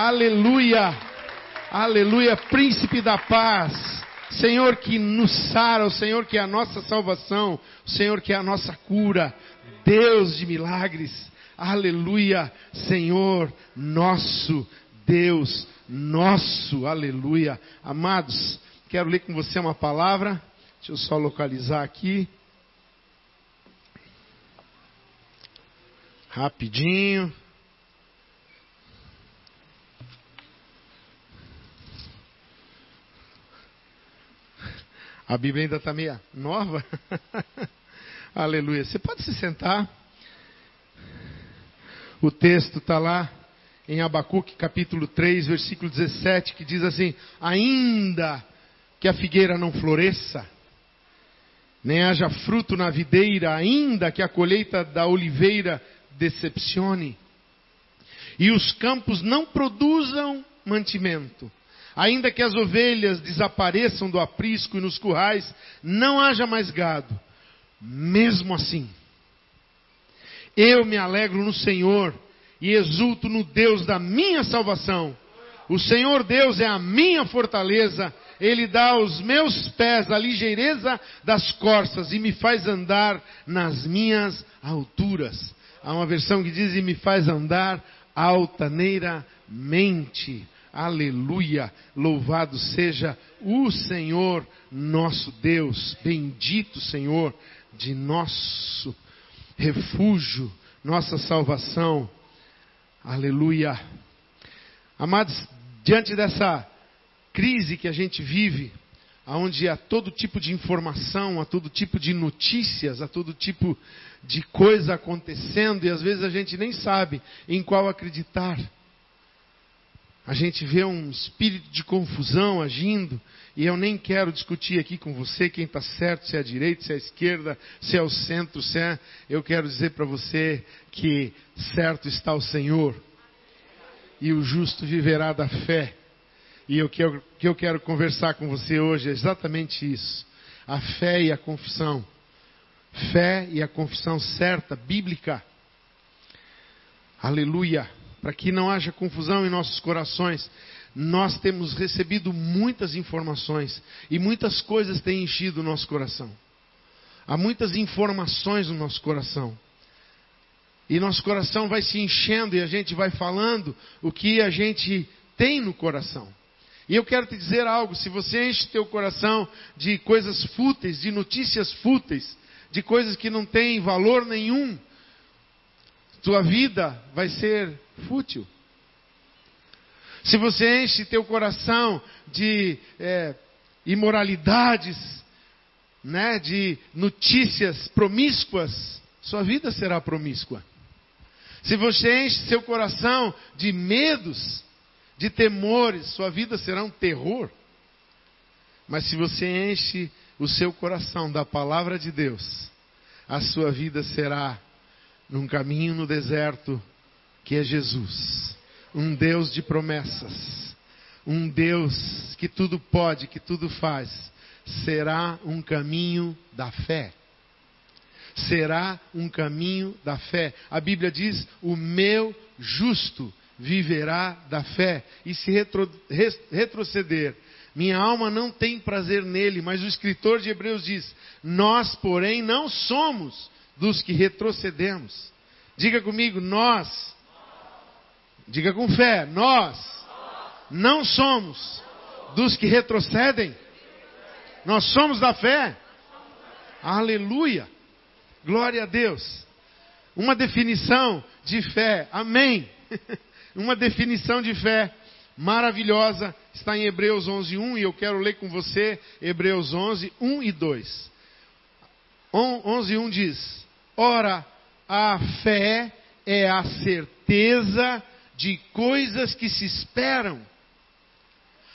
Aleluia. Aleluia, príncipe da paz. Senhor que nos sara, o Senhor que é a nossa salvação, o Senhor que é a nossa cura, Deus de milagres. Aleluia, Senhor nosso, Deus nosso. Aleluia. Amados, quero ler com você uma palavra. Deixa eu só localizar aqui. Rapidinho. A Bíblia ainda está meia nova. Aleluia. Você pode se sentar. O texto está lá em Abacuque capítulo 3, versículo 17, que diz assim: Ainda que a figueira não floresça, nem haja fruto na videira, ainda que a colheita da oliveira decepcione, e os campos não produzam mantimento, Ainda que as ovelhas desapareçam do aprisco e nos currais, não haja mais gado. Mesmo assim, eu me alegro no Senhor e exulto no Deus da minha salvação. O Senhor Deus é a minha fortaleza, Ele dá aos meus pés a ligeireza das corças e me faz andar nas minhas alturas. Há uma versão que diz e me faz andar altaneiramente. Aleluia! Louvado seja o Senhor nosso Deus, bendito Senhor de nosso refúgio, nossa salvação. Aleluia! Amados, diante dessa crise que a gente vive, onde há todo tipo de informação, há todo tipo de notícias, há todo tipo de coisa acontecendo e às vezes a gente nem sabe em qual acreditar. A gente vê um espírito de confusão agindo, e eu nem quero discutir aqui com você quem está certo, se é a direita, se é a esquerda, se é o centro, se é. Eu quero dizer para você que certo está o Senhor, e o justo viverá da fé. E o que eu, que eu quero conversar com você hoje é exatamente isso: a fé e a confissão. Fé e a confissão certa, bíblica. Aleluia para que não haja confusão em nossos corações. Nós temos recebido muitas informações e muitas coisas têm enchido o nosso coração. Há muitas informações no nosso coração. E nosso coração vai se enchendo e a gente vai falando o que a gente tem no coração. E eu quero te dizer algo: se você enche teu coração de coisas fúteis, de notícias fúteis, de coisas que não têm valor nenhum, tua vida vai ser fútil. Se você enche teu coração de é, imoralidades, né, de notícias promíscuas, sua vida será promíscua. Se você enche seu coração de medos, de temores, sua vida será um terror. Mas se você enche o seu coração da palavra de Deus, a sua vida será num caminho no deserto que é Jesus. Um Deus de promessas. Um Deus que tudo pode, que tudo faz. Será um caminho da fé. Será um caminho da fé. A Bíblia diz: o meu justo viverá da fé. E se retro, retroceder, minha alma não tem prazer nele. Mas o escritor de Hebreus diz: Nós, porém, não somos dos que retrocedemos. Diga comigo, nós Diga com fé, nós não somos dos que retrocedem. Nós somos da fé. Aleluia. Glória a Deus. Uma definição de fé. Amém. Uma definição de fé maravilhosa está em Hebreus 11, 1 e eu quero ler com você Hebreus 11, 1 e 2. 11, 1 diz: Ora, a fé é a certeza de coisas que se esperam,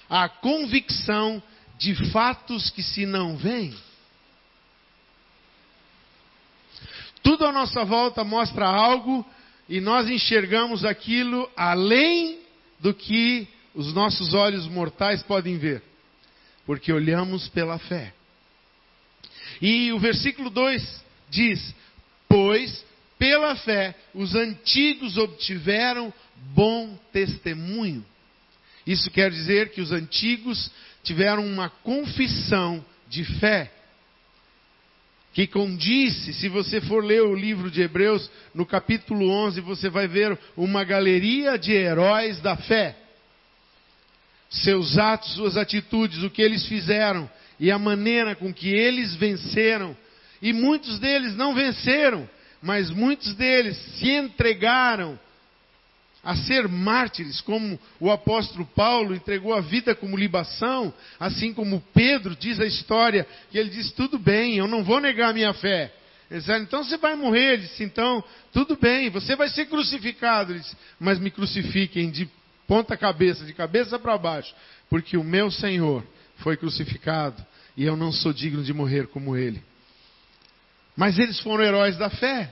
a convicção de fatos que se não veem. Tudo à nossa volta mostra algo e nós enxergamos aquilo além do que os nossos olhos mortais podem ver, porque olhamos pela fé. E o versículo 2 diz: Pois pela fé os antigos obtiveram bom testemunho. Isso quer dizer que os antigos tiveram uma confissão de fé que condiz, se você for ler o livro de Hebreus, no capítulo 11, você vai ver uma galeria de heróis da fé. Seus atos, suas atitudes, o que eles fizeram e a maneira com que eles venceram. E muitos deles não venceram, mas muitos deles se entregaram a ser mártires, como o apóstolo Paulo entregou a vida como libação, assim como Pedro diz a história, que ele diz: tudo bem, eu não vou negar a minha fé. Ele disse, então você vai morrer. Ele disse, então, tudo bem, você vai ser crucificado. Ele disse, mas me crucifiquem de ponta cabeça, de cabeça para baixo, porque o meu Senhor foi crucificado e eu não sou digno de morrer como ele. Mas eles foram heróis da fé,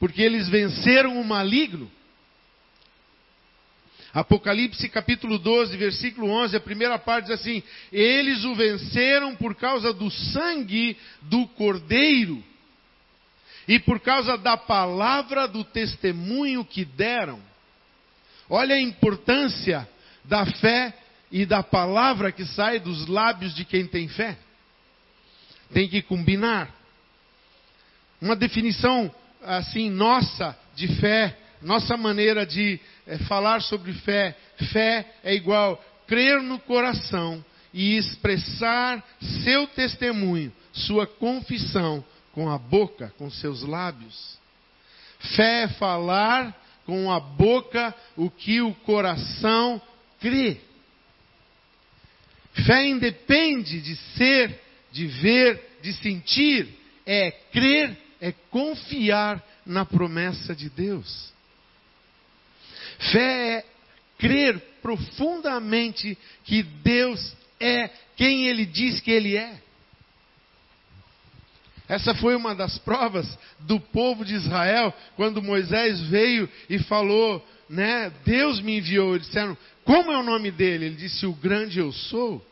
porque eles venceram o maligno. Apocalipse capítulo 12, versículo 11, a primeira parte diz assim: Eles o venceram por causa do sangue do Cordeiro e por causa da palavra do testemunho que deram. Olha a importância da fé e da palavra que sai dos lábios de quem tem fé. Tem que combinar. Uma definição assim nossa de fé, nossa maneira de é, falar sobre fé. Fé é igual crer no coração e expressar seu testemunho, sua confissão com a boca, com seus lábios. Fé é falar com a boca o que o coração crê. Fé independe de ser, de ver, de sentir. É crer, é confiar na promessa de Deus. Fé é crer profundamente que Deus é quem Ele diz que Ele é. Essa foi uma das provas do povo de Israel, quando Moisés veio e falou, né, Deus me enviou. Eles disseram, como é o nome dele? Ele disse, o grande eu sou.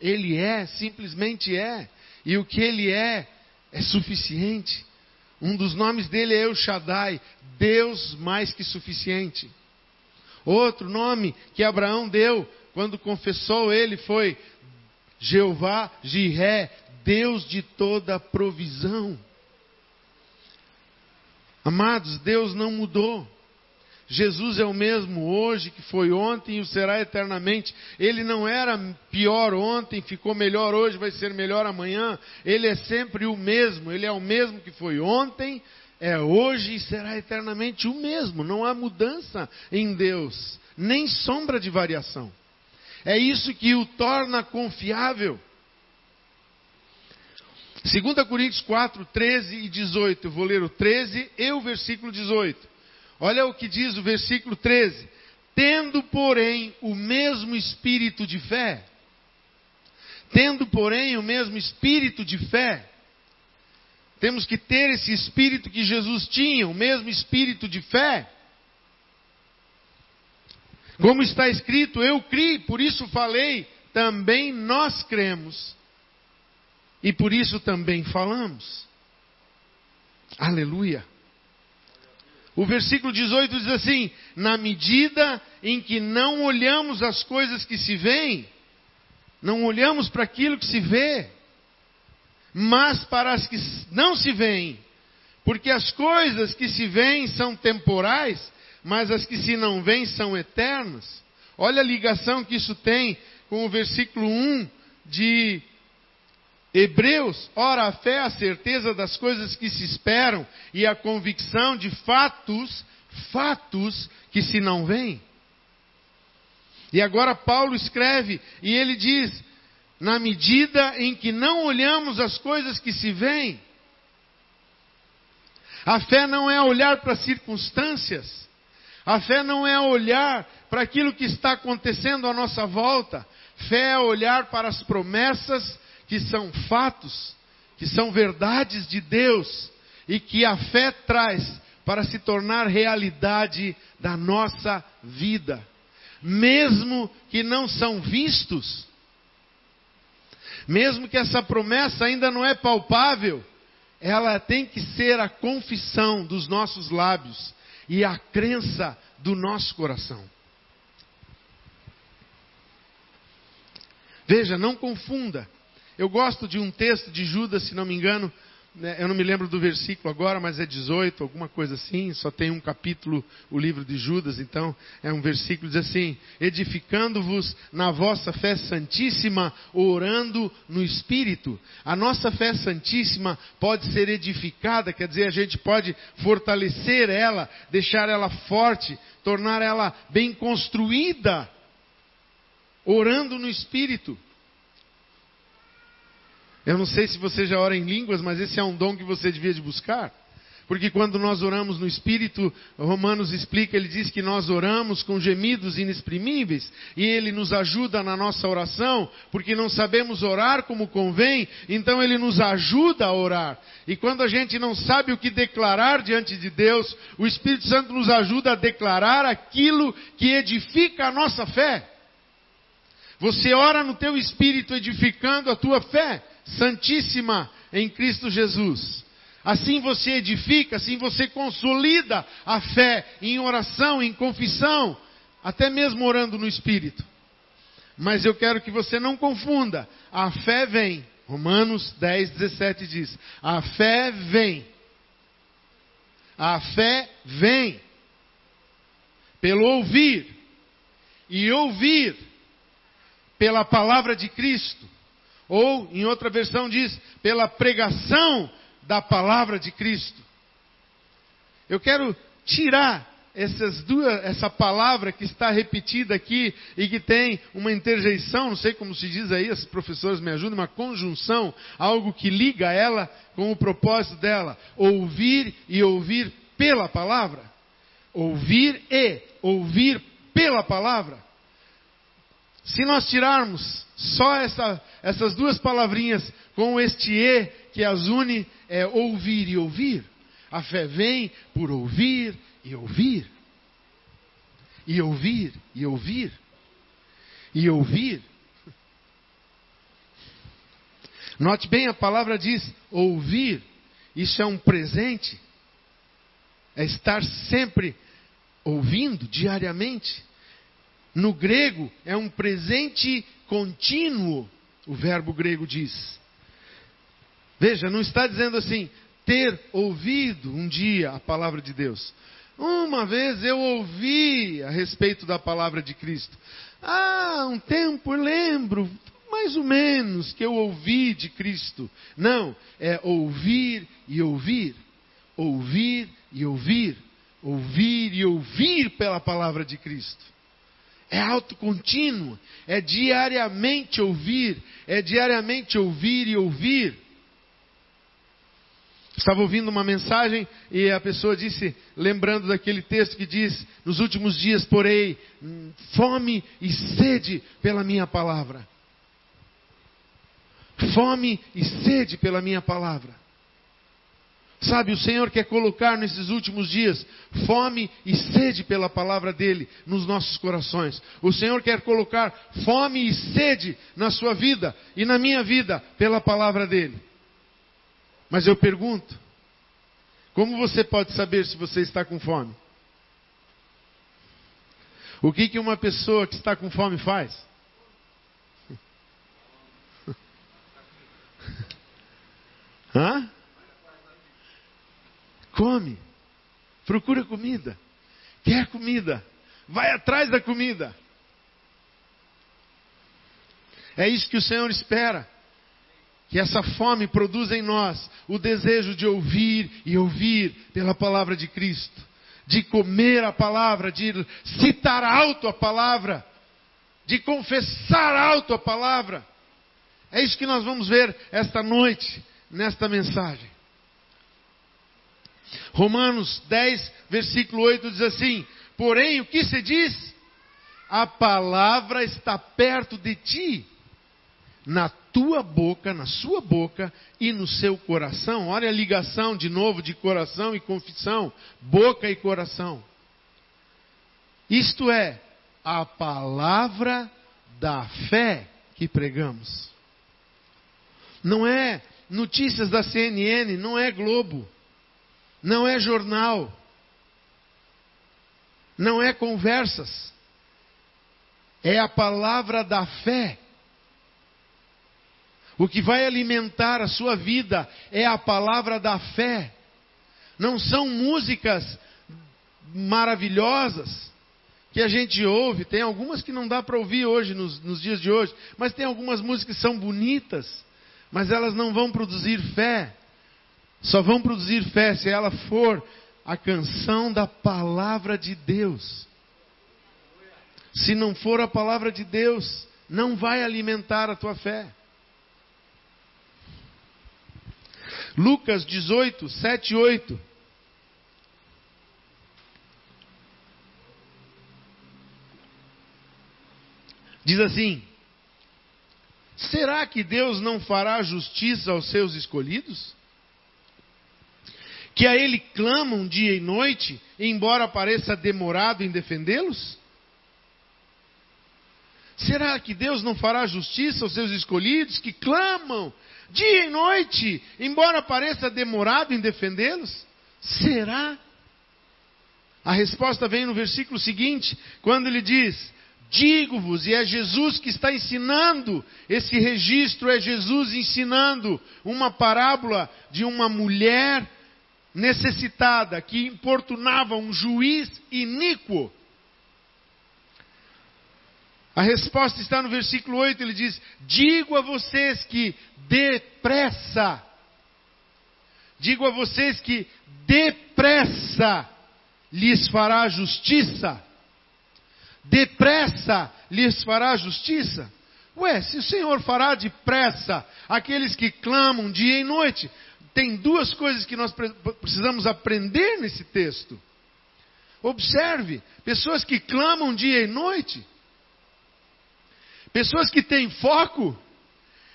Ele é, simplesmente é. E o que ele é, é suficiente. Um dos nomes dele é El Shaddai, Deus mais que suficiente. Outro nome que Abraão deu quando confessou ele foi Jeová Jiré, Deus de toda provisão. Amados, Deus não mudou. Jesus é o mesmo hoje que foi ontem e o será eternamente. Ele não era pior ontem, ficou melhor hoje, vai ser melhor amanhã. Ele é sempre o mesmo. Ele é o mesmo que foi ontem, é hoje e será eternamente o mesmo. Não há mudança em Deus, nem sombra de variação. É isso que o torna confiável. 2 Coríntios 4, 13 e 18. Eu vou ler o 13 e o versículo 18. Olha o que diz o versículo 13: Tendo, porém, o mesmo espírito de fé, tendo, porém, o mesmo espírito de fé, temos que ter esse espírito que Jesus tinha, o mesmo espírito de fé. Como está escrito, eu criei, por isso falei, também nós cremos. E por isso também falamos. Aleluia. O versículo 18 diz assim: Na medida em que não olhamos as coisas que se veem, não olhamos para aquilo que se vê, mas para as que não se veem, porque as coisas que se veem são temporais, mas as que se não veem são eternas. Olha a ligação que isso tem com o versículo 1 de Hebreus, ora, a fé é a certeza das coisas que se esperam e a convicção de fatos, fatos que se não veem. E agora Paulo escreve e ele diz: na medida em que não olhamos as coisas que se veem, a fé não é olhar para as circunstâncias, a fé não é olhar para aquilo que está acontecendo à nossa volta, fé é olhar para as promessas que são fatos, que são verdades de Deus e que a fé traz para se tornar realidade da nossa vida, mesmo que não são vistos, mesmo que essa promessa ainda não é palpável, ela tem que ser a confissão dos nossos lábios e a crença do nosso coração. Veja, não confunda. Eu gosto de um texto de Judas, se não me engano, né, eu não me lembro do versículo agora, mas é 18, alguma coisa assim, só tem um capítulo, o livro de Judas, então é um versículo diz assim: edificando-vos na vossa fé santíssima, orando no Espírito. A nossa fé santíssima pode ser edificada, quer dizer, a gente pode fortalecer ela, deixar ela forte, tornar ela bem construída, orando no Espírito. Eu não sei se você já ora em línguas, mas esse é um dom que você devia de buscar. Porque quando nós oramos no Espírito, Romanos explica, ele diz que nós oramos com gemidos inexprimíveis, e ele nos ajuda na nossa oração, porque não sabemos orar como convém, então ele nos ajuda a orar. E quando a gente não sabe o que declarar diante de Deus, o Espírito Santo nos ajuda a declarar aquilo que edifica a nossa fé. Você ora no teu espírito edificando a tua fé santíssima em Cristo Jesus. Assim você edifica, assim você consolida a fé em oração, em confissão, até mesmo orando no Espírito. Mas eu quero que você não confunda. A fé vem. Romanos 10, 17 diz: A fé vem. A fé vem pelo ouvir. E ouvir pela palavra de Cristo. Ou, em outra versão, diz, pela pregação da palavra de Cristo. Eu quero tirar essas duas, essa palavra que está repetida aqui e que tem uma interjeição, não sei como se diz aí, os professores me ajudam, uma conjunção, algo que liga ela com o propósito dela. Ouvir e ouvir pela palavra. Ouvir e ouvir pela palavra. Se nós tirarmos só essa, essas duas palavrinhas com este E que as une, é ouvir e ouvir. A fé vem por ouvir e ouvir. E ouvir e ouvir. E ouvir. Note bem, a palavra diz ouvir. Isso é um presente. É estar sempre ouvindo diariamente. No grego, é um presente contínuo, o verbo grego diz. Veja, não está dizendo assim, ter ouvido um dia a palavra de Deus. Uma vez eu ouvi a respeito da palavra de Cristo. Ah, um tempo eu lembro, mais ou menos, que eu ouvi de Cristo. Não, é ouvir e ouvir. Ouvir e ouvir. Ouvir e ouvir pela palavra de Cristo. É autocontínuo, é diariamente ouvir, é diariamente ouvir e ouvir. Estava ouvindo uma mensagem e a pessoa disse, lembrando daquele texto que diz: Nos últimos dias porei fome e sede pela minha palavra. Fome e sede pela minha palavra. Sabe, o Senhor quer colocar nesses últimos dias fome e sede pela palavra dele nos nossos corações. O Senhor quer colocar fome e sede na sua vida e na minha vida pela palavra dele. Mas eu pergunto: como você pode saber se você está com fome? O que, que uma pessoa que está com fome faz? Hã? Come. Procura comida. Quer comida. Vai atrás da comida. É isso que o Senhor espera. Que essa fome produza em nós o desejo de ouvir e ouvir pela palavra de Cristo, de comer a palavra, de citar alto a palavra, de confessar alto a palavra. É isso que nós vamos ver esta noite, nesta mensagem. Romanos 10, versículo 8 diz assim: Porém, o que se diz? A palavra está perto de ti, na tua boca, na sua boca e no seu coração. Olha a ligação de novo de coração e confissão, boca e coração. Isto é, a palavra da fé que pregamos. Não é notícias da CNN, não é Globo não é jornal, não é conversas, é a palavra da fé O que vai alimentar a sua vida é a palavra da fé. Não são músicas maravilhosas que a gente ouve. Tem algumas que não dá para ouvir hoje, nos, nos dias de hoje. Mas tem algumas músicas que são bonitas, mas elas não vão produzir fé. Só vão produzir fé se ela for a canção da palavra de Deus. Se não for a palavra de Deus, não vai alimentar a tua fé. Lucas 18, 7 e 8. Diz assim: Será que Deus não fará justiça aos seus escolhidos? Que a Ele clamam dia e noite, embora pareça demorado em defendê-los? Será que Deus não fará justiça aos seus escolhidos que clamam dia e noite, embora pareça demorado em defendê-los? Será? A resposta vem no versículo seguinte, quando ele diz: Digo-vos, e é Jesus que está ensinando, esse registro é Jesus ensinando uma parábola de uma mulher necessitada que importunava um juiz iníquo. A resposta está no versículo 8, ele diz: Digo a vocês que depressa, digo a vocês que depressa lhes fará justiça. Depressa lhes fará justiça. Ué, se o Senhor fará depressa aqueles que clamam dia e noite, tem duas coisas que nós precisamos aprender nesse texto. Observe, pessoas que clamam dia e noite, pessoas que têm foco,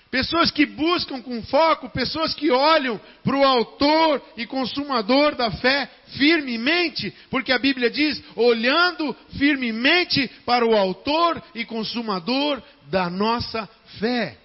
pessoas que buscam com foco, pessoas que olham para o autor e consumador da fé firmemente, porque a Bíblia diz, olhando firmemente para o autor e consumador da nossa fé.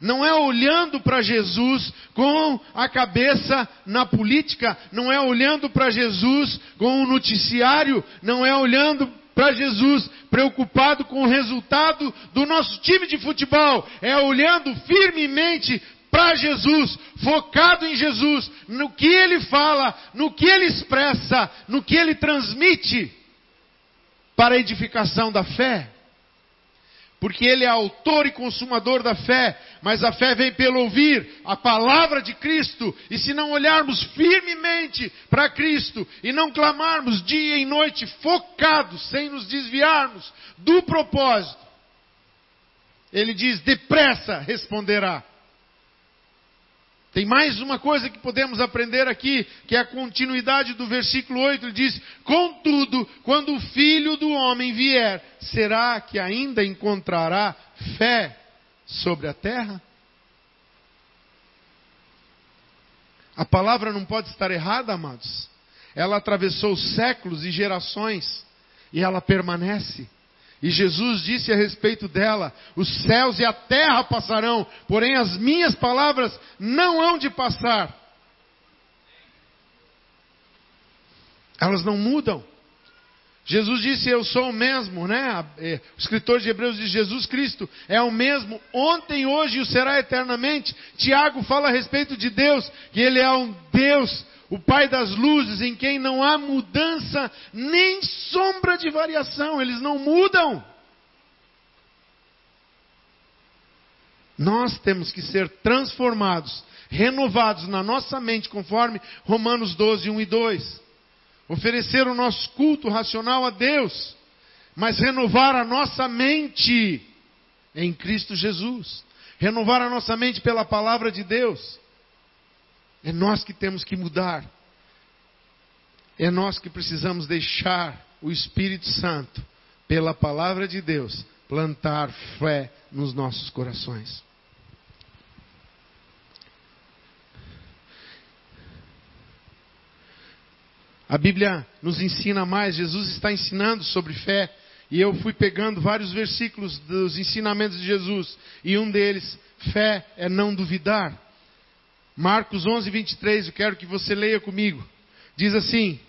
Não é olhando para Jesus com a cabeça na política, não é olhando para Jesus com o noticiário, não é olhando para Jesus, preocupado com o resultado do nosso time de futebol, é olhando firmemente para Jesus, focado em Jesus, no que ele fala, no que ele expressa, no que ele transmite, para a edificação da fé porque Ele é autor e consumador da fé, mas a fé vem pelo ouvir a palavra de Cristo, e se não olharmos firmemente para Cristo e não clamarmos dia e noite focados, sem nos desviarmos do propósito, Ele diz: depressa responderá. Tem mais uma coisa que podemos aprender aqui, que é a continuidade do versículo 8. Ele diz: Contudo, quando o filho do homem vier, será que ainda encontrará fé sobre a terra? A palavra não pode estar errada, amados. Ela atravessou séculos e gerações e ela permanece. E Jesus disse a respeito dela: os céus e a terra passarão, porém as minhas palavras não hão de passar. Elas não mudam. Jesus disse: Eu sou o mesmo, né? É, o escritor de Hebreus diz: Jesus Cristo é o mesmo, ontem, hoje e o será eternamente. Tiago fala a respeito de Deus, que Ele é um Deus o Pai das luzes, em quem não há mudança nem sombra de variação, eles não mudam. Nós temos que ser transformados, renovados na nossa mente, conforme Romanos 12, 1 e 2. Oferecer o nosso culto racional a Deus, mas renovar a nossa mente em Cristo Jesus. Renovar a nossa mente pela palavra de Deus. É nós que temos que mudar. É nós que precisamos deixar o Espírito Santo, pela palavra de Deus, plantar fé nos nossos corações. A Bíblia nos ensina mais, Jesus está ensinando sobre fé, e eu fui pegando vários versículos dos ensinamentos de Jesus, e um deles, fé é não duvidar. Marcos 11, 23, eu quero que você leia comigo. Diz assim: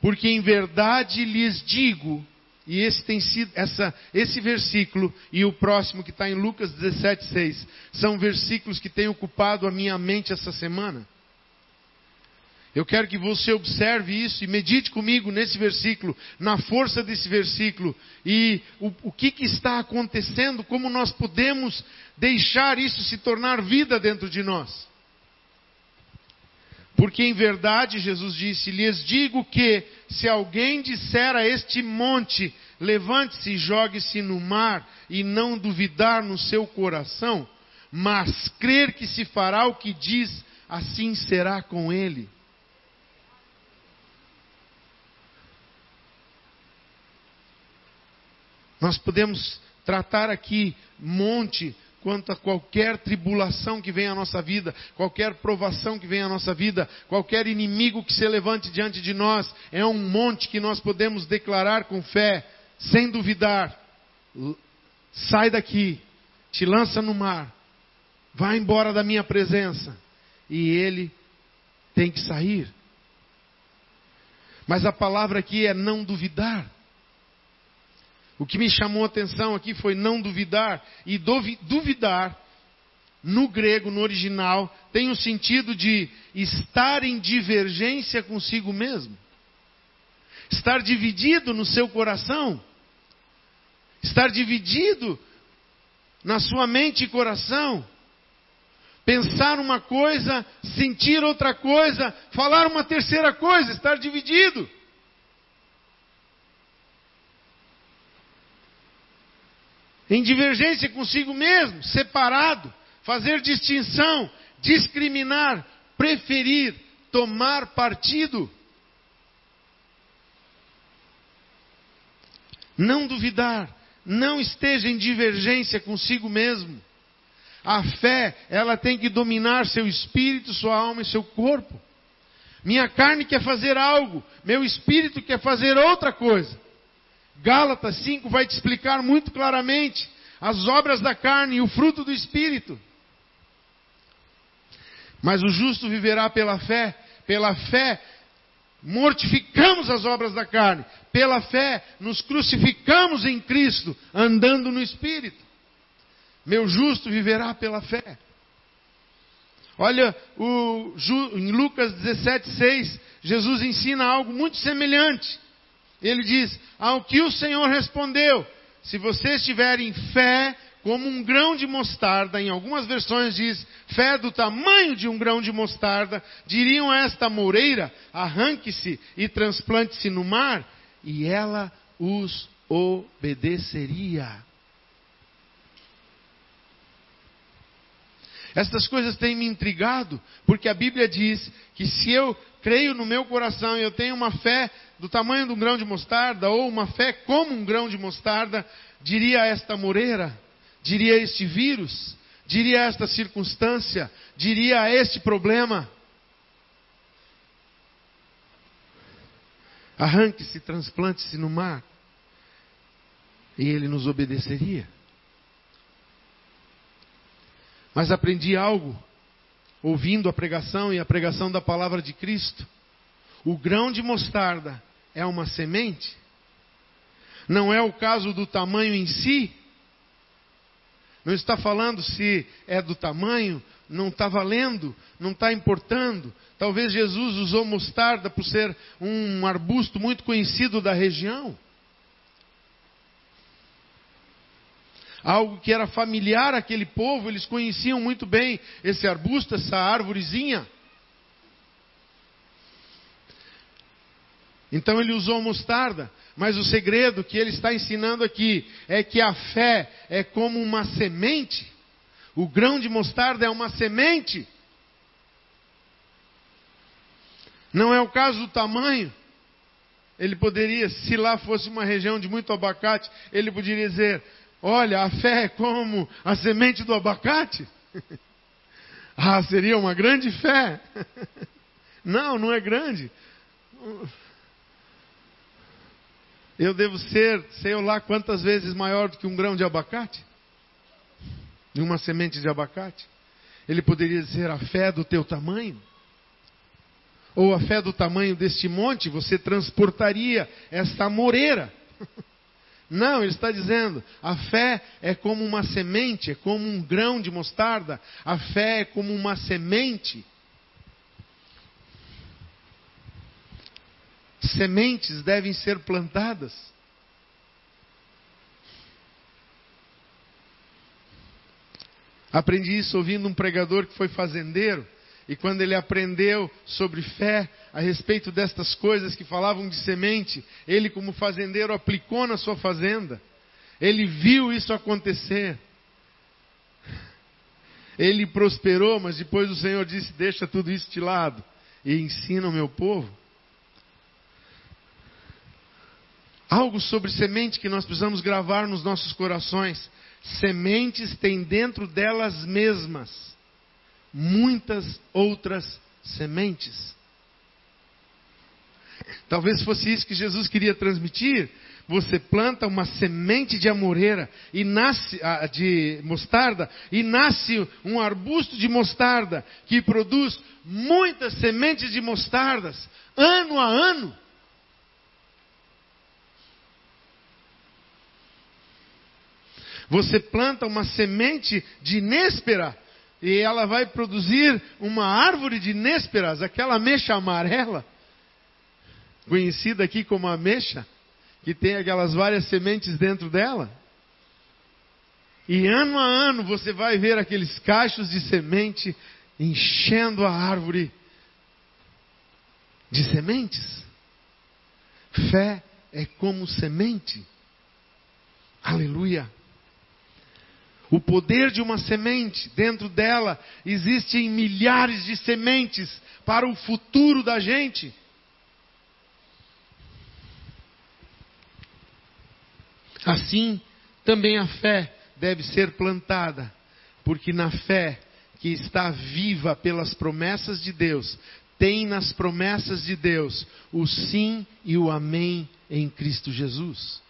Porque em verdade lhes digo e esse tem sido, essa, esse versículo e o próximo que está em Lucas 17, 6, são versículos que têm ocupado a minha mente essa semana. Eu quero que você observe isso e medite comigo nesse versículo, na força desse versículo e o, o que, que está acontecendo, como nós podemos deixar isso se tornar vida dentro de nós. Porque em verdade, Jesus disse: lhes digo que, se alguém disser a este monte, levante-se e jogue-se no mar, e não duvidar no seu coração, mas crer que se fará o que diz, assim será com ele. Nós podemos tratar aqui monte quanto a qualquer tribulação que venha à nossa vida, qualquer provação que venha à nossa vida, qualquer inimigo que se levante diante de nós, é um monte que nós podemos declarar com fé, sem duvidar. Sai daqui, te lança no mar, vai embora da minha presença. E ele tem que sair. Mas a palavra aqui é não duvidar. O que me chamou a atenção aqui foi não duvidar. E duvidar, no grego, no original, tem o sentido de estar em divergência consigo mesmo. Estar dividido no seu coração. Estar dividido na sua mente e coração. Pensar uma coisa, sentir outra coisa, falar uma terceira coisa, estar dividido. Em divergência consigo mesmo, separado, fazer distinção, discriminar, preferir, tomar partido. Não duvidar, não esteja em divergência consigo mesmo. A fé, ela tem que dominar seu espírito, sua alma e seu corpo. Minha carne quer fazer algo, meu espírito quer fazer outra coisa. Gálatas 5 vai te explicar muito claramente as obras da carne e o fruto do espírito. Mas o justo viverá pela fé, pela fé mortificamos as obras da carne, pela fé nos crucificamos em Cristo, andando no espírito. Meu justo viverá pela fé. Olha, o, em Lucas 17,6, Jesus ensina algo muito semelhante. Ele diz: Ao que o Senhor respondeu, se vocês tiverem fé como um grão de mostarda, em algumas versões diz fé do tamanho de um grão de mostarda, diriam a esta moreira: arranque-se e transplante-se no mar, e ela os obedeceria. Estas coisas têm me intrigado, porque a Bíblia diz que se eu creio no meu coração e eu tenho uma fé do tamanho de um grão de mostarda, ou uma fé como um grão de mostarda, diria esta moreira, diria este vírus, diria esta circunstância, diria este problema. Arranque-se, transplante-se no mar, e ele nos obedeceria. Mas aprendi algo, ouvindo a pregação e a pregação da palavra de Cristo. O grão de mostarda é uma semente, não é o caso do tamanho em si. Não está falando se é do tamanho, não está valendo, não está importando. Talvez Jesus usou mostarda por ser um arbusto muito conhecido da região. Algo que era familiar àquele povo, eles conheciam muito bem esse arbusto, essa árvorezinha. Então ele usou mostarda, mas o segredo que ele está ensinando aqui é que a fé é como uma semente. O grão de mostarda é uma semente. Não é o caso do tamanho. Ele poderia, se lá fosse uma região de muito abacate, ele poderia dizer: Olha, a fé é como a semente do abacate. ah, seria uma grande fé. não, não é grande eu devo ser, sei lá quantas vezes maior do que um grão de abacate? De uma semente de abacate? Ele poderia dizer a fé do teu tamanho? Ou a fé do tamanho deste monte, você transportaria esta moreira. Não, ele está dizendo: a fé é como uma semente, é como um grão de mostarda. A fé é como uma semente. Sementes devem ser plantadas. Aprendi isso ouvindo um pregador que foi fazendeiro. E quando ele aprendeu sobre fé, a respeito destas coisas que falavam de semente, ele, como fazendeiro, aplicou na sua fazenda. Ele viu isso acontecer. Ele prosperou, mas depois o Senhor disse: Deixa tudo isso de lado e ensina o meu povo. Algo sobre semente que nós precisamos gravar nos nossos corações. Sementes têm dentro delas mesmas muitas outras sementes. Talvez fosse isso que Jesus queria transmitir. Você planta uma semente de amoreira e nasce ah, de mostarda e nasce um arbusto de mostarda que produz muitas sementes de mostardas ano a ano. Você planta uma semente de néspera e ela vai produzir uma árvore de nésperas, aquela mecha amarela, conhecida aqui como ameixa, que tem aquelas várias sementes dentro dela. E ano a ano você vai ver aqueles cachos de semente enchendo a árvore de sementes. Fé é como semente. Aleluia. O poder de uma semente, dentro dela existem milhares de sementes para o futuro da gente. Assim, também a fé deve ser plantada, porque na fé que está viva pelas promessas de Deus, tem nas promessas de Deus o sim e o amém em Cristo Jesus.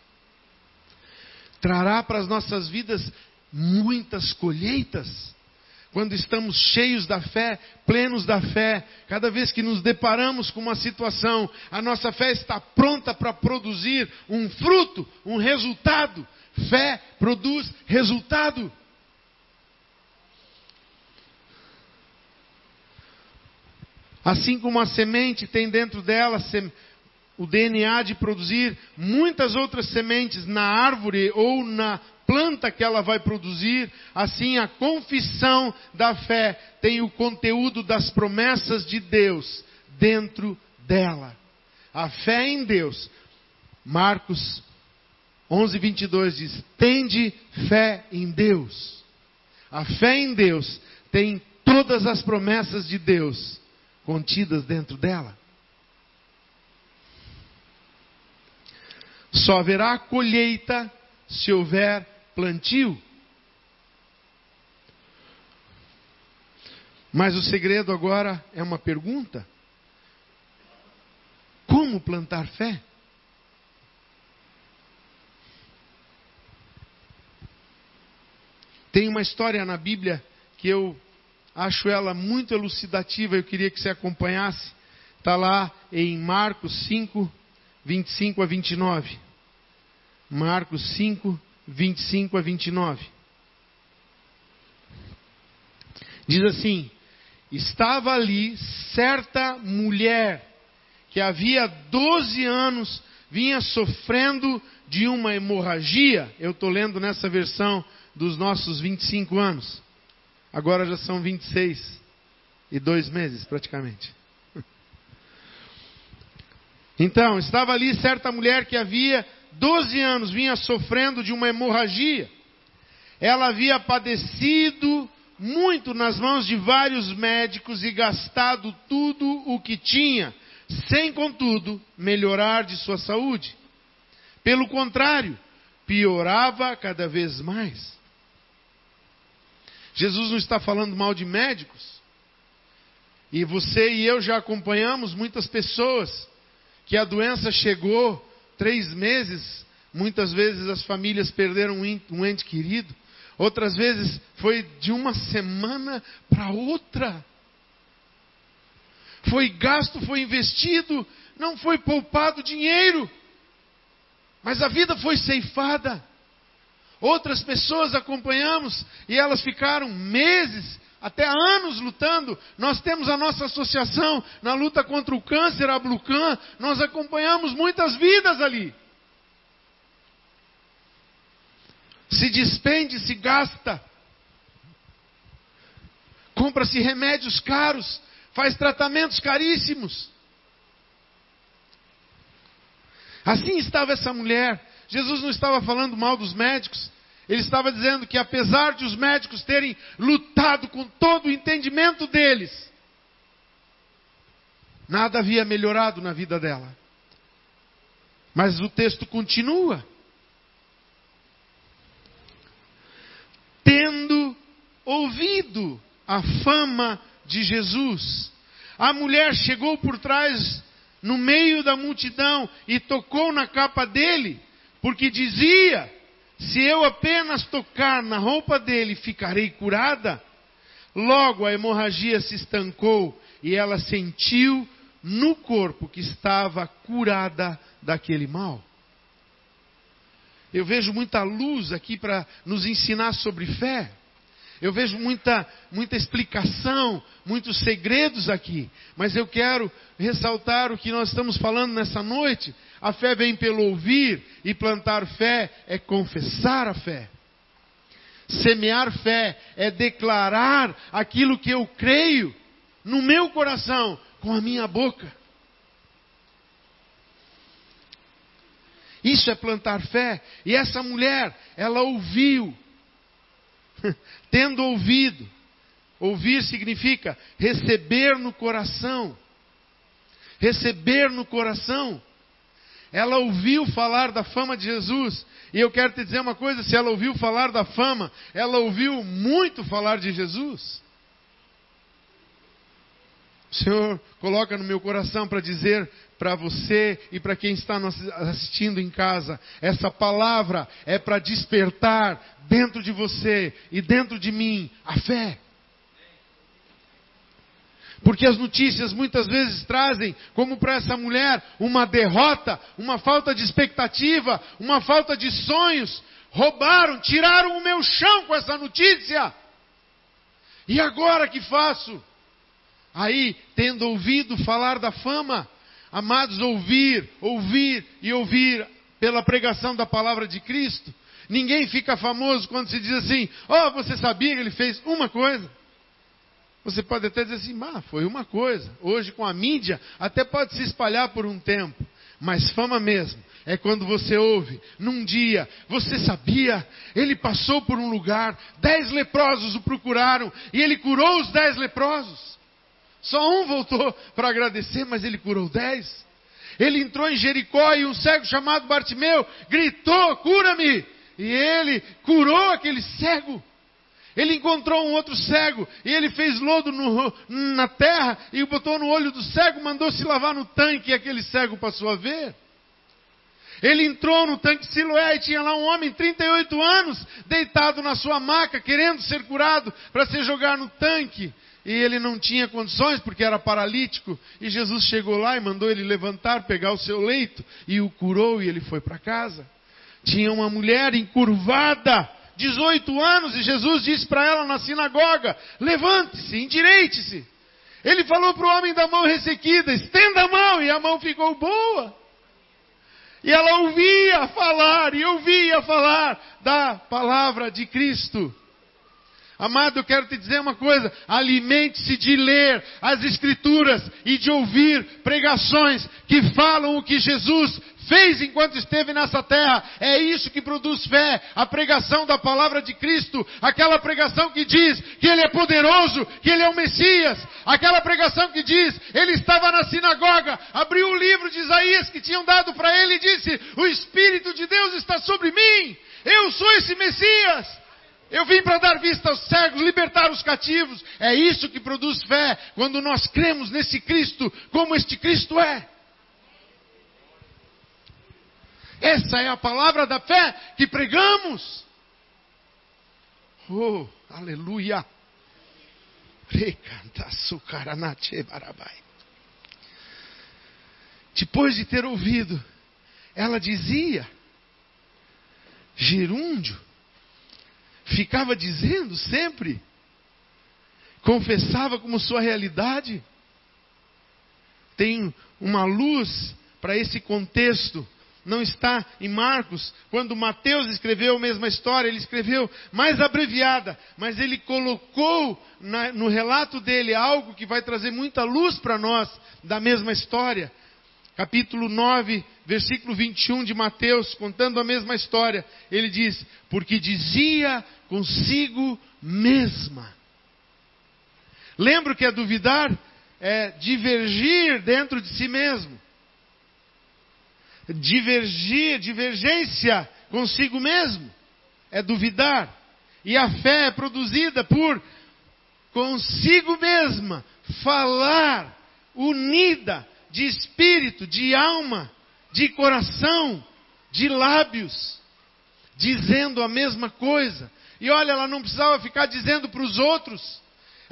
Trará para as nossas vidas muitas colheitas. Quando estamos cheios da fé, plenos da fé, cada vez que nos deparamos com uma situação, a nossa fé está pronta para produzir um fruto, um resultado. Fé produz resultado. Assim como a semente tem dentro dela o DNA de produzir muitas outras sementes na árvore ou na planta que ela vai produzir, assim a confissão da fé tem o conteúdo das promessas de Deus dentro dela. A fé em Deus. Marcos 11, 22 diz: Tende fé em Deus. A fé em Deus tem todas as promessas de Deus contidas dentro dela. Só haverá colheita se houver plantio. Mas o segredo agora é uma pergunta: como plantar fé? Tem uma história na Bíblia que eu acho ela muito elucidativa, eu queria que você acompanhasse. Está lá em Marcos 5, 25 a 29. Marcos 5, 25 a 29. Diz assim: Estava ali certa mulher que havia 12 anos vinha sofrendo de uma hemorragia. Eu estou lendo nessa versão dos nossos 25 anos. Agora já são 26 e dois meses praticamente. Então, estava ali certa mulher que havia 12 anos vinha sofrendo de uma hemorragia. Ela havia padecido muito nas mãos de vários médicos e gastado tudo o que tinha, sem, contudo, melhorar de sua saúde. Pelo contrário, piorava cada vez mais. Jesus não está falando mal de médicos. E você e eu já acompanhamos muitas pessoas que a doença chegou três meses, muitas vezes as famílias perderam um ente querido, outras vezes foi de uma semana para outra. Foi gasto, foi investido, não foi poupado dinheiro. Mas a vida foi ceifada. Outras pessoas acompanhamos e elas ficaram meses, até anos lutando. Nós temos a nossa associação na luta contra o câncer, a Blucan. Nós acompanhamos muitas vidas ali. Se despende, se gasta. Compra-se remédios caros, faz tratamentos caríssimos. Assim estava essa mulher. Jesus não estava falando mal dos médicos. Ele estava dizendo que apesar de os médicos terem lutado com todo o entendimento deles, nada havia melhorado na vida dela. Mas o texto continua. Tendo ouvido a fama de Jesus, a mulher chegou por trás no meio da multidão e tocou na capa dele, porque dizia: Se eu apenas tocar na roupa dele, ficarei curada. Logo a hemorragia se estancou e ela sentiu no corpo que estava curada daquele mal. Eu vejo muita luz aqui para nos ensinar sobre fé. Eu vejo muita, muita explicação, muitos segredos aqui, mas eu quero ressaltar o que nós estamos falando nessa noite. A fé vem pelo ouvir, e plantar fé é confessar a fé. Semear fé é declarar aquilo que eu creio no meu coração, com a minha boca. Isso é plantar fé. E essa mulher, ela ouviu tendo ouvido. Ouvir significa receber no coração. Receber no coração. Ela ouviu falar da fama de Jesus. E eu quero te dizer uma coisa: se ela ouviu falar da fama, ela ouviu muito falar de Jesus. O Senhor coloca no meu coração para dizer para você e para quem está nos assistindo em casa. Essa palavra é para despertar dentro de você e dentro de mim a fé. Porque as notícias muitas vezes trazem, como para essa mulher, uma derrota, uma falta de expectativa, uma falta de sonhos. Roubaram, tiraram o meu chão com essa notícia. E agora que faço? Aí, tendo ouvido falar da fama, Amados, ouvir, ouvir e ouvir pela pregação da palavra de Cristo. Ninguém fica famoso quando se diz assim: Oh, você sabia que ele fez uma coisa? Você pode até dizer assim: Ah, foi uma coisa. Hoje, com a mídia, até pode se espalhar por um tempo. Mas fama mesmo é quando você ouve, num dia, você sabia, ele passou por um lugar, dez leprosos o procuraram e ele curou os dez leprosos. Só um voltou para agradecer, mas ele curou dez. Ele entrou em Jericó e um cego chamado Bartimeu gritou: Cura-me! E ele curou aquele cego. Ele encontrou um outro cego e ele fez lodo no, na terra e botou no olho do cego, mandou se lavar no tanque e aquele cego passou a ver. Ele entrou no tanque Siloé e tinha lá um homem, 38 anos, deitado na sua maca, querendo ser curado para se jogar no tanque e ele não tinha condições porque era paralítico. E Jesus chegou lá e mandou ele levantar, pegar o seu leito e o curou e ele foi para casa. Tinha uma mulher encurvada, 18 anos, e Jesus disse para ela na sinagoga: Levante-se, endireite-se. Ele falou para o homem da mão ressequida: Estenda a mão, e a mão ficou boa. E ela ouvia falar, e ouvia falar da palavra de Cristo. Amado, eu quero te dizer uma coisa: alimente-se de ler as Escrituras e de ouvir pregações que falam o que Jesus fez enquanto esteve nessa terra. É isso que produz fé, a pregação da palavra de Cristo, aquela pregação que diz que Ele é poderoso, que Ele é o Messias, aquela pregação que diz, Ele estava na sinagoga, abriu o livro de Isaías que tinham dado para ele e disse: O Espírito de Deus está sobre mim, eu sou esse Messias. Eu vim para dar vista aos cegos, libertar os cativos. É isso que produz fé, quando nós cremos nesse Cristo, como este Cristo é. Essa é a palavra da fé que pregamos. Oh, aleluia. Depois de ter ouvido, ela dizia: gerúndio. Ficava dizendo sempre, confessava como sua realidade. Tem uma luz para esse contexto não está em Marcos. Quando Mateus escreveu a mesma história, ele escreveu mais abreviada, mas ele colocou na, no relato dele algo que vai trazer muita luz para nós da mesma história. Capítulo 9, versículo 21 de Mateus, contando a mesma história, ele diz: Porque dizia consigo mesma. Lembra que é duvidar? É divergir dentro de si mesmo divergir, divergência consigo mesmo, é duvidar. E a fé é produzida por consigo mesma, falar unida de espírito, de alma, de coração, de lábios, dizendo a mesma coisa. E olha, ela não precisava ficar dizendo para os outros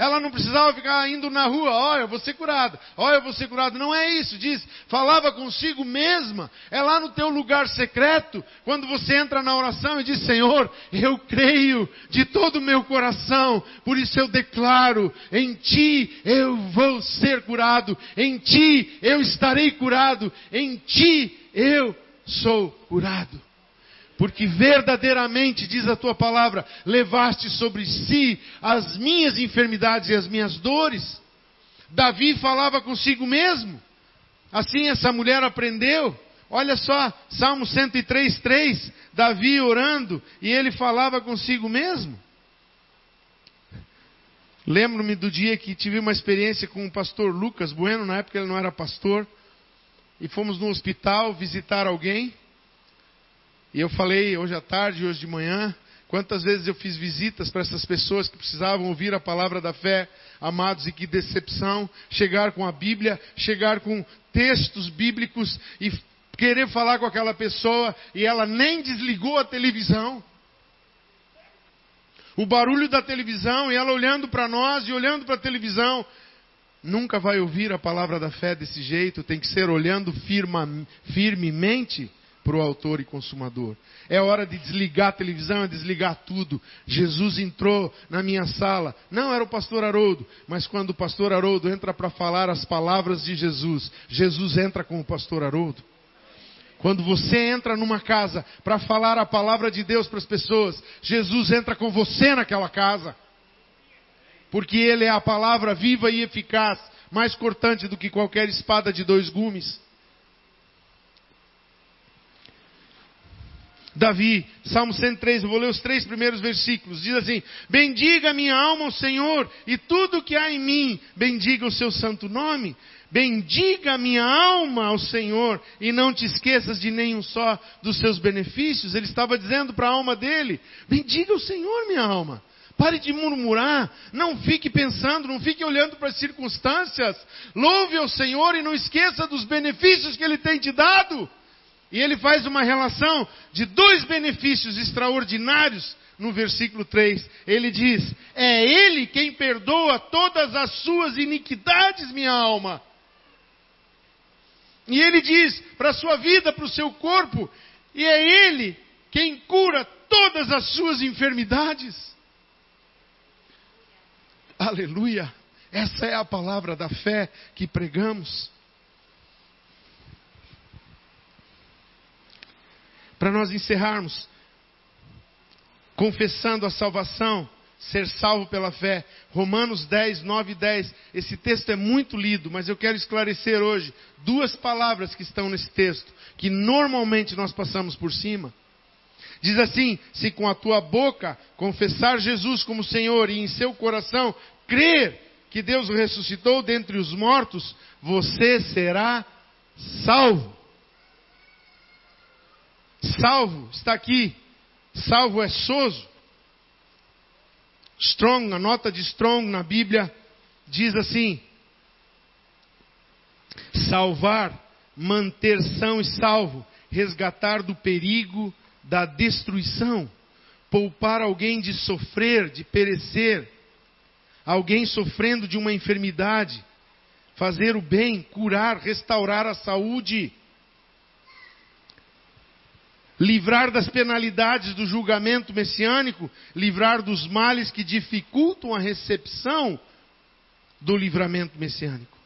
ela não precisava ficar indo na rua, olha, eu vou ser curada, olha, eu vou ser curada. Não é isso, diz, falava consigo mesma. É lá no teu lugar secreto, quando você entra na oração e diz, Senhor, eu creio de todo o meu coração, por isso eu declaro, em ti eu vou ser curado, em ti eu estarei curado, em ti eu sou curado porque verdadeiramente, diz a tua palavra, levaste sobre si as minhas enfermidades e as minhas dores. Davi falava consigo mesmo. Assim essa mulher aprendeu. Olha só, Salmo 103, 3, Davi orando, e ele falava consigo mesmo. Lembro-me do dia que tive uma experiência com o pastor Lucas Bueno, na época ele não era pastor, e fomos no hospital visitar alguém, e eu falei hoje à tarde, hoje de manhã, quantas vezes eu fiz visitas para essas pessoas que precisavam ouvir a palavra da fé, amados, e que decepção, chegar com a Bíblia, chegar com textos bíblicos e querer falar com aquela pessoa e ela nem desligou a televisão. O barulho da televisão e ela olhando para nós e olhando para a televisão. Nunca vai ouvir a palavra da fé desse jeito, tem que ser olhando firma, firmemente para o autor e consumador. É hora de desligar a televisão, desligar tudo. Jesus entrou na minha sala. Não era o pastor Haroldo, mas quando o pastor Haroldo entra para falar as palavras de Jesus, Jesus entra com o pastor Haroldo. Quando você entra numa casa para falar a palavra de Deus para as pessoas, Jesus entra com você naquela casa. Porque Ele é a palavra viva e eficaz, mais cortante do que qualquer espada de dois gumes. Davi, Salmo 103, eu vou ler os três primeiros versículos. Diz assim: Bendiga minha alma ao Senhor, e tudo que há em mim, bendiga o seu santo nome. Bendiga minha alma ao Senhor, e não te esqueças de nenhum só dos seus benefícios. Ele estava dizendo para a alma dele: Bendiga o Senhor, minha alma. Pare de murmurar, não fique pensando, não fique olhando para as circunstâncias. Louve ao Senhor e não esqueça dos benefícios que Ele tem te dado. E ele faz uma relação de dois benefícios extraordinários no versículo 3. Ele diz: É Ele quem perdoa todas as suas iniquidades, minha alma. E ele diz para a sua vida, para o seu corpo, e é Ele quem cura todas as suas enfermidades. Aleluia! Essa é a palavra da fé que pregamos. Para nós encerrarmos, confessando a salvação, ser salvo pela fé. Romanos 10, 9 e 10. Esse texto é muito lido, mas eu quero esclarecer hoje duas palavras que estão nesse texto, que normalmente nós passamos por cima. Diz assim: se com a tua boca confessar Jesus como Senhor e em seu coração crer que Deus ressuscitou dentre os mortos, você será salvo. Salvo está aqui. Salvo é soso. Strong, a nota de Strong na Bíblia diz assim: salvar, manter são e salvo, resgatar do perigo da destruição, poupar alguém de sofrer, de perecer, alguém sofrendo de uma enfermidade, fazer o bem, curar, restaurar a saúde livrar das penalidades do julgamento messiânico, livrar dos males que dificultam a recepção do livramento messiânico.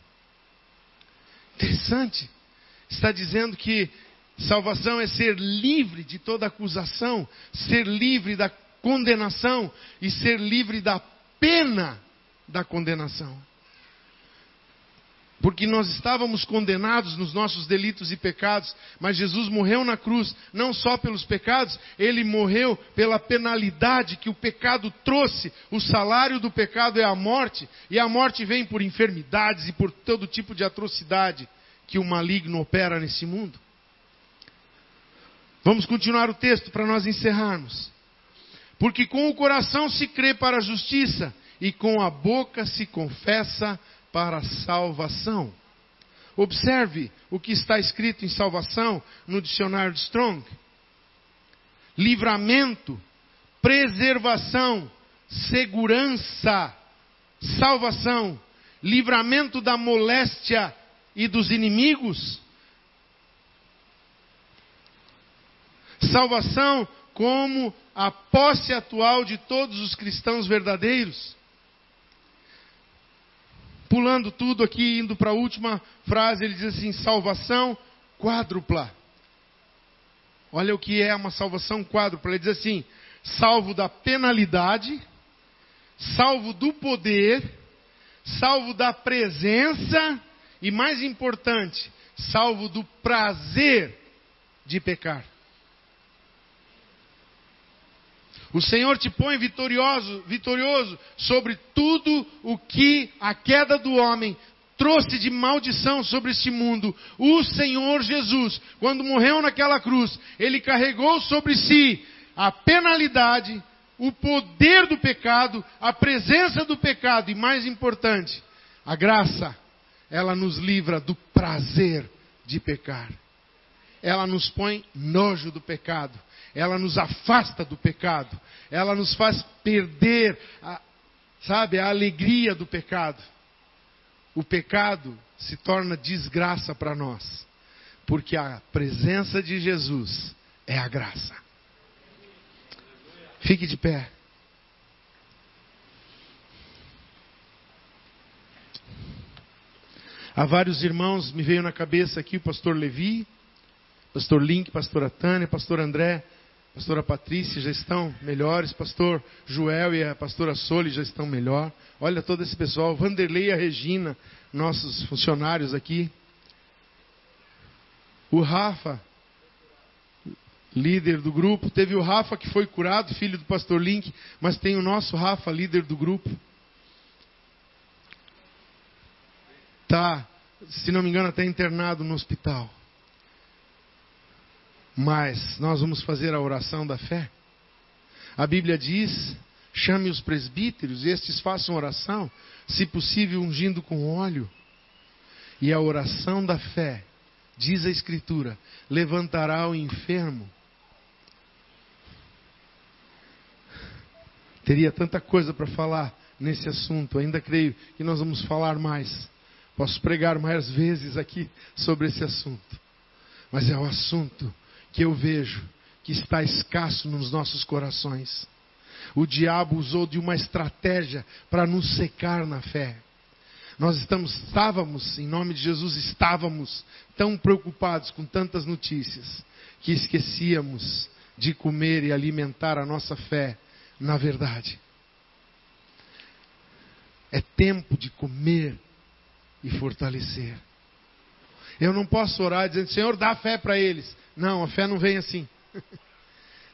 Interessante. Está dizendo que salvação é ser livre de toda acusação, ser livre da condenação e ser livre da pena da condenação porque nós estávamos condenados nos nossos delitos e pecados, mas Jesus morreu na cruz, não só pelos pecados, ele morreu pela penalidade que o pecado trouxe. O salário do pecado é a morte, e a morte vem por enfermidades e por todo tipo de atrocidade que o maligno opera nesse mundo. Vamos continuar o texto para nós encerrarmos. Porque com o coração se crê para a justiça, e com a boca se confessa para a salvação. Observe o que está escrito em salvação no dicionário de Strong: livramento, preservação, segurança, salvação, livramento da moléstia e dos inimigos. Salvação como a posse atual de todos os cristãos verdadeiros pulando tudo aqui, indo para a última frase, ele diz assim: salvação quádrupla. Olha o que é uma salvação quádrupla. Ele diz assim: salvo da penalidade, salvo do poder, salvo da presença e, mais importante, salvo do prazer de pecar. O Senhor te põe vitorioso, vitorioso sobre tudo o que a queda do homem trouxe de maldição sobre este mundo. O Senhor Jesus, quando morreu naquela cruz, ele carregou sobre si a penalidade, o poder do pecado, a presença do pecado e mais importante, a graça. Ela nos livra do prazer de pecar. Ela nos põe nojo do pecado ela nos afasta do pecado, ela nos faz perder, a, sabe, a alegria do pecado. O pecado se torna desgraça para nós, porque a presença de Jesus é a graça. Fique de pé. Há vários irmãos, me veio na cabeça aqui o pastor Levi, pastor Link, pastora Tânia, pastor André, pastora Patrícia já estão melhores, pastor Joel e a pastora Soli já estão melhor. Olha todo esse pessoal, Vanderlei e a Regina, nossos funcionários aqui. O Rafa, líder do grupo, teve o Rafa que foi curado, filho do pastor Link, mas tem o nosso Rafa, líder do grupo. Tá, se não me engano, até internado no hospital. Mas nós vamos fazer a oração da fé. A Bíblia diz: chame os presbíteros, estes façam oração, se possível ungindo com óleo. E a oração da fé, diz a Escritura, levantará o enfermo. Teria tanta coisa para falar nesse assunto, ainda creio que nós vamos falar mais. Posso pregar mais vezes aqui sobre esse assunto. Mas é um assunto que eu vejo que está escasso nos nossos corações. O diabo usou de uma estratégia para nos secar na fé. Nós estamos, estávamos, em nome de Jesus, estávamos tão preocupados com tantas notícias que esquecíamos de comer e alimentar a nossa fé na verdade. É tempo de comer e fortalecer. Eu não posso orar dizendo, Senhor, dá fé para eles. Não, a fé não vem assim.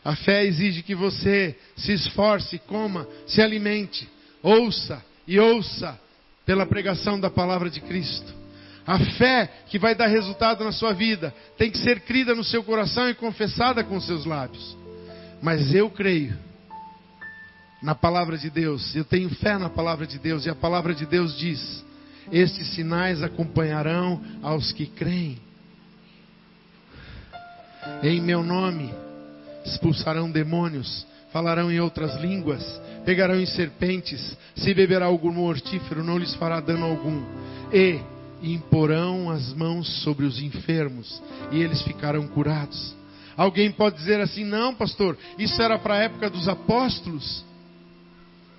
A fé exige que você se esforce, coma, se alimente, ouça e ouça pela pregação da palavra de Cristo. A fé que vai dar resultado na sua vida tem que ser crida no seu coração e confessada com seus lábios. Mas eu creio na palavra de Deus, eu tenho fé na palavra de Deus, e a palavra de Deus diz: Estes sinais acompanharão aos que creem. Em meu nome expulsarão demônios, falarão em outras línguas, pegarão em serpentes, se beberá algum mortífero, não lhes fará dano algum. E imporão as mãos sobre os enfermos, e eles ficarão curados. Alguém pode dizer assim: não, pastor, isso era para a época dos apóstolos.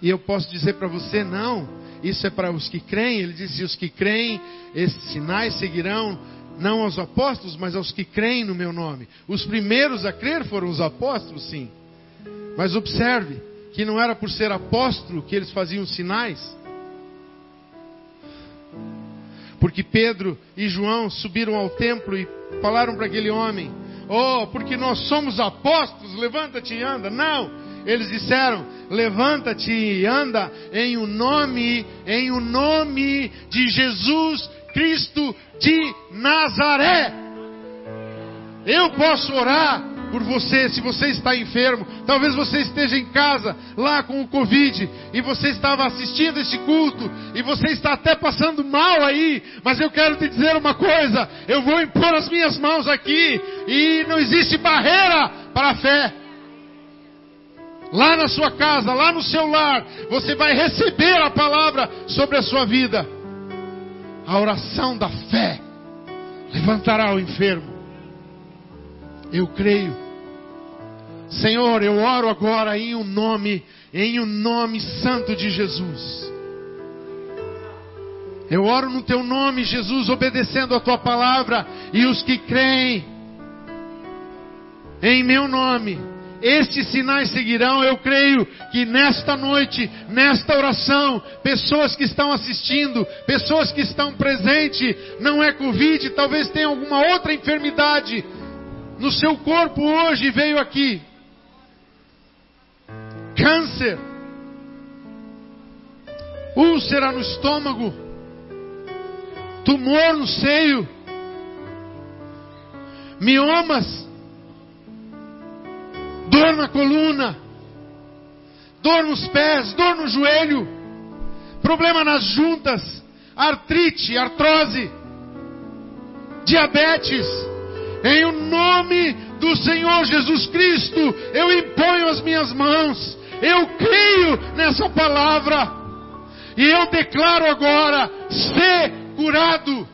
E eu posso dizer para você: não, isso é para os que creem. Ele disse: os que creem, esses sinais seguirão, não aos apóstolos, mas aos que creem no meu nome. Os primeiros a crer foram os apóstolos, sim. Mas observe que não era por ser apóstolo que eles faziam sinais. Porque Pedro e João subiram ao templo e falaram para aquele homem: Oh, porque nós somos apóstolos, levanta-te e anda. Não, eles disseram: Levanta-te e anda em o nome, em o nome de Jesus Cristo de Nazaré. Eu posso orar por você, se você está enfermo, talvez você esteja em casa, lá com o Covid, e você estava assistindo esse culto, e você está até passando mal aí, mas eu quero te dizer uma coisa: eu vou impor as minhas mãos aqui, e não existe barreira para a fé. Lá na sua casa, lá no seu lar, você vai receber a palavra sobre a sua vida. A oração da fé levantará o enfermo. Eu creio. Senhor, eu oro agora em um nome, em um nome santo de Jesus. Eu oro no teu nome, Jesus, obedecendo a tua palavra, e os que creem em meu nome, estes sinais seguirão. Eu creio que nesta noite, nesta oração, pessoas que estão assistindo, pessoas que estão presentes, não é Covid, talvez tenha alguma outra enfermidade, no seu corpo hoje veio aqui. Câncer, úlcera no estômago, tumor no seio, miomas, dor na coluna, dor nos pés, dor no joelho, problema nas juntas, artrite, artrose, diabetes em o nome do Senhor Jesus Cristo, eu imponho as minhas mãos. Eu creio nessa palavra. E eu declaro agora: ser curado.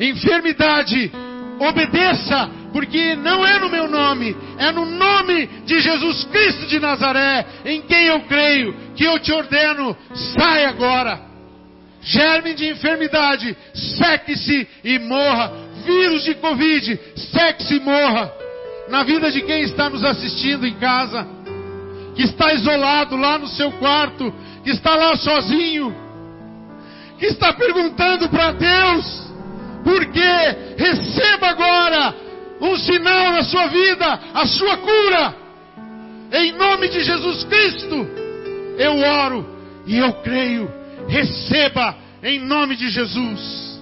Enfermidade, obedeça, porque não é no meu nome, é no nome de Jesus Cristo de Nazaré, em quem eu creio, que eu te ordeno, sai agora. Germe de enfermidade, seque-se e morra vírus de Covid, sexo e morra. Na vida de quem está nos assistindo em casa, que está isolado lá no seu quarto, que está lá sozinho, que está perguntando para Deus, por quê? Receba agora um sinal na sua vida, a sua cura. Em nome de Jesus Cristo, eu oro e eu creio. Receba em nome de Jesus.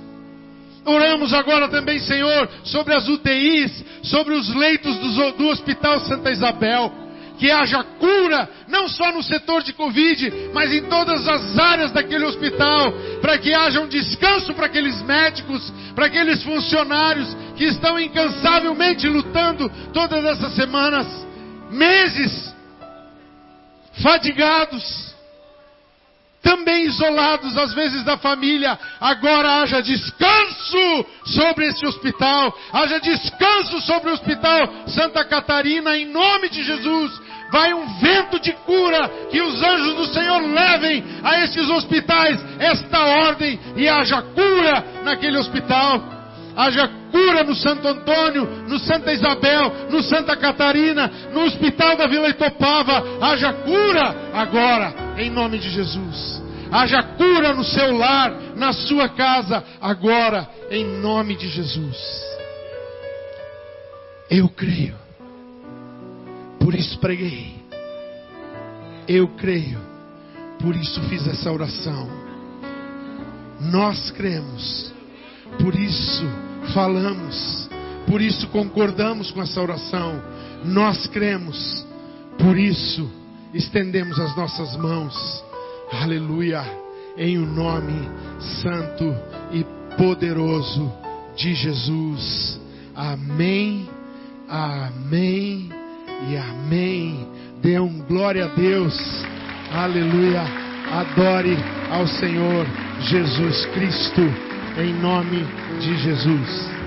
Oramos agora também, Senhor, sobre as UTIs, sobre os leitos do, do Hospital Santa Isabel. Que haja cura, não só no setor de Covid, mas em todas as áreas daquele hospital, para que haja um descanso para aqueles médicos, para aqueles funcionários que estão incansavelmente lutando todas essas semanas, meses, fadigados também isolados às vezes da família, agora haja descanso sobre esse hospital, haja descanso sobre o hospital Santa Catarina, em nome de Jesus. Vai um vento de cura, que os anjos do Senhor levem a esses hospitais esta ordem e haja cura naquele hospital haja cura no Santo Antônio, no Santa Isabel, no Santa Catarina, no Hospital da Vila Itopava, haja cura agora, em nome de Jesus. Haja cura no seu lar, na sua casa, agora, em nome de Jesus. Eu creio, por isso preguei. Eu creio, por isso fiz essa oração. Nós cremos, por isso falamos, por isso concordamos com essa oração. Nós cremos, por isso estendemos as nossas mãos. Aleluia, em o nome santo e poderoso de Jesus. Amém, amém e amém. Dê um glória a Deus. Aleluia. Adore ao Senhor Jesus Cristo em nome de Jesus.